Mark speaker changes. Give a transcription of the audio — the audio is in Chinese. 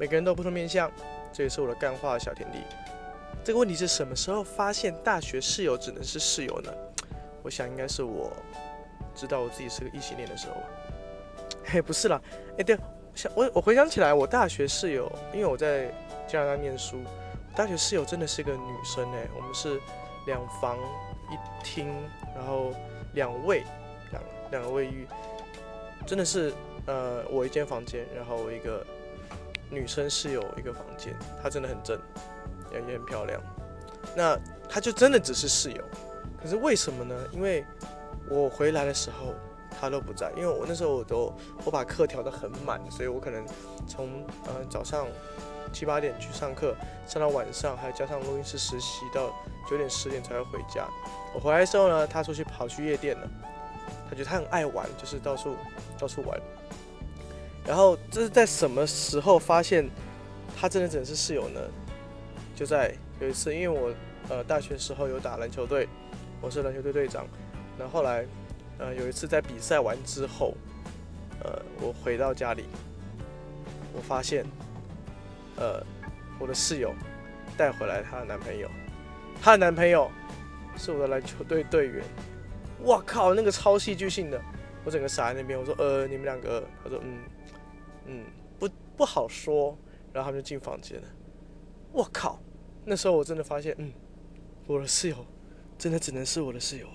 Speaker 1: 每个人都不同面相，这也是我的干话小天地。这个问题是什么时候发现大学室友只能是室友呢？我想应该是我知道我自己是个异性恋的时候吧。嘿，不是啦，哎，对，想我我回想起来，我大学室友，因为我在加拿大念书，大学室友真的是个女生哎，我们是两房一厅，然后两卫两两个卫浴，真的是呃我一间房间，然后我一个女生室友一个房间，她真的很正，也也很漂亮，那她就真的只是室友，可是为什么呢？因为我回来的时候。她都不在，因为我那时候我都我把课调得很满，所以我可能从呃早上七八点去上课，上到晚上，还加上录音室实习到九点十点才会回家。我回来的时候呢，他出去跑去夜店了，他觉得他很爱玩，就是到处到处玩。然后这是在什么时候发现他真的只是室友呢？就在有一次，因为我呃大学时候有打篮球队，我是篮球队队长，那后来。呃，有一次在比赛完之后，呃，我回到家里，我发现，呃，我的室友带回来她的男朋友，她的男朋友是我的篮球队队员。哇靠，那个超戏剧性的，我整个傻在那边。我说，呃，你们两个？他说，嗯，嗯，不不好说。然后他们就进房间了。我靠，那时候我真的发现，嗯，我的室友真的只能是我的室友。